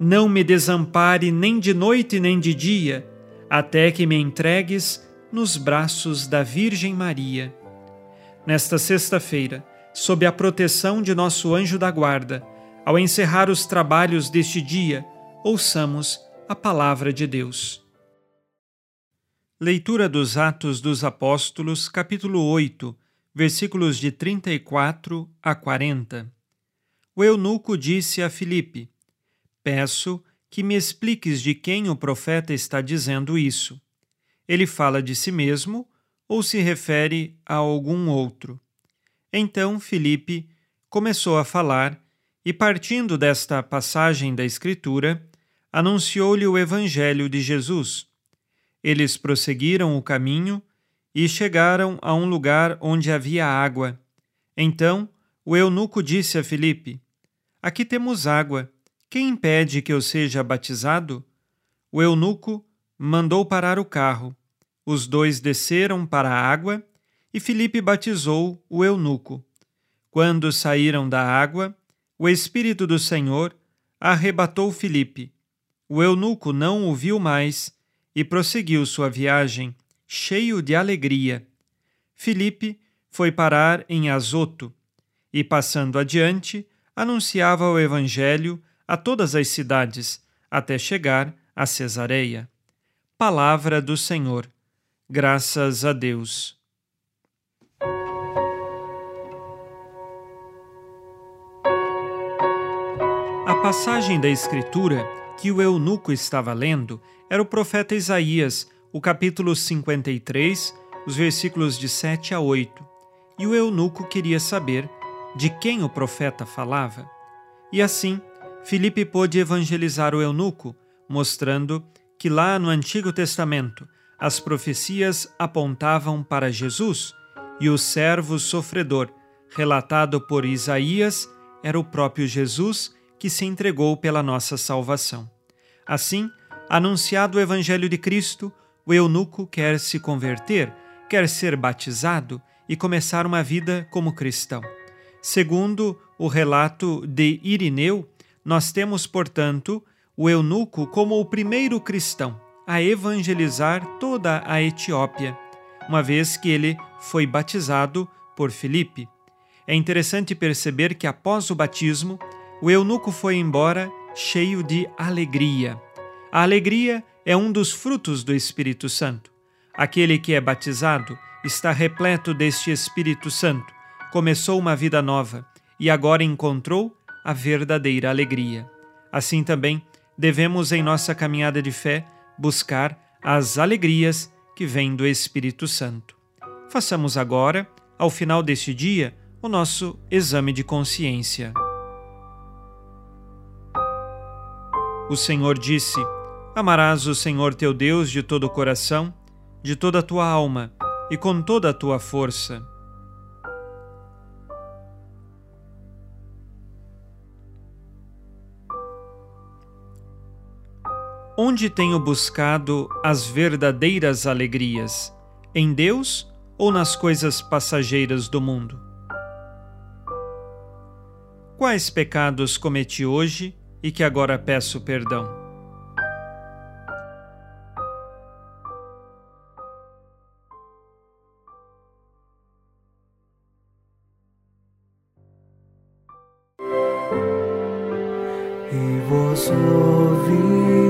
não me desampare nem de noite nem de dia, até que me entregues nos braços da Virgem Maria. Nesta sexta-feira, sob a proteção de nosso anjo da guarda, ao encerrar os trabalhos deste dia, ouçamos a palavra de Deus. Leitura dos Atos dos Apóstolos, capítulo 8, versículos de 34 a 40. O eunuco disse a Filipe: Peço que me expliques de quem o profeta está dizendo isso. Ele fala de si mesmo ou se refere a algum outro? Então Filipe começou a falar e, partindo desta passagem da Escritura, anunciou-lhe o Evangelho de Jesus. Eles prosseguiram o caminho e chegaram a um lugar onde havia água. Então o eunuco disse a Filipe: Aqui temos água. Quem impede que eu seja batizado? O eunuco mandou parar o carro. Os dois desceram para a água e Filipe batizou o eunuco. Quando saíram da água, o Espírito do Senhor arrebatou Filipe. O eunuco não o viu mais e prosseguiu sua viagem, cheio de alegria. Filipe foi parar em Azoto e, passando adiante, anunciava o Evangelho a todas as cidades, até chegar a Cesareia. Palavra do Senhor. Graças a Deus. A passagem da Escritura que o eunuco estava lendo era o profeta Isaías, o capítulo 53, os versículos de 7 a 8. E o eunuco queria saber de quem o profeta falava. E assim, Filipe pôde evangelizar o eunuco, mostrando que lá no Antigo Testamento as profecias apontavam para Jesus e o servo sofredor, relatado por Isaías, era o próprio Jesus que se entregou pela nossa salvação. Assim, anunciado o Evangelho de Cristo, o eunuco quer se converter, quer ser batizado e começar uma vida como cristão. Segundo o relato de Irineu, nós temos, portanto, o eunuco como o primeiro cristão a evangelizar toda a Etiópia, uma vez que ele foi batizado por Filipe. É interessante perceber que após o batismo, o eunuco foi embora cheio de alegria. A alegria é um dos frutos do Espírito Santo. Aquele que é batizado está repleto deste Espírito Santo, começou uma vida nova e agora encontrou a verdadeira alegria. Assim também, devemos em nossa caminhada de fé buscar as alegrias que vêm do Espírito Santo. Façamos agora, ao final deste dia, o nosso exame de consciência. O Senhor disse: Amarás o Senhor teu Deus de todo o coração, de toda a tua alma e com toda a tua força. Onde tenho buscado as verdadeiras alegrias? Em Deus ou nas coisas passageiras do mundo? Quais pecados cometi hoje e que agora peço perdão? E vós, ó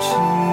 痴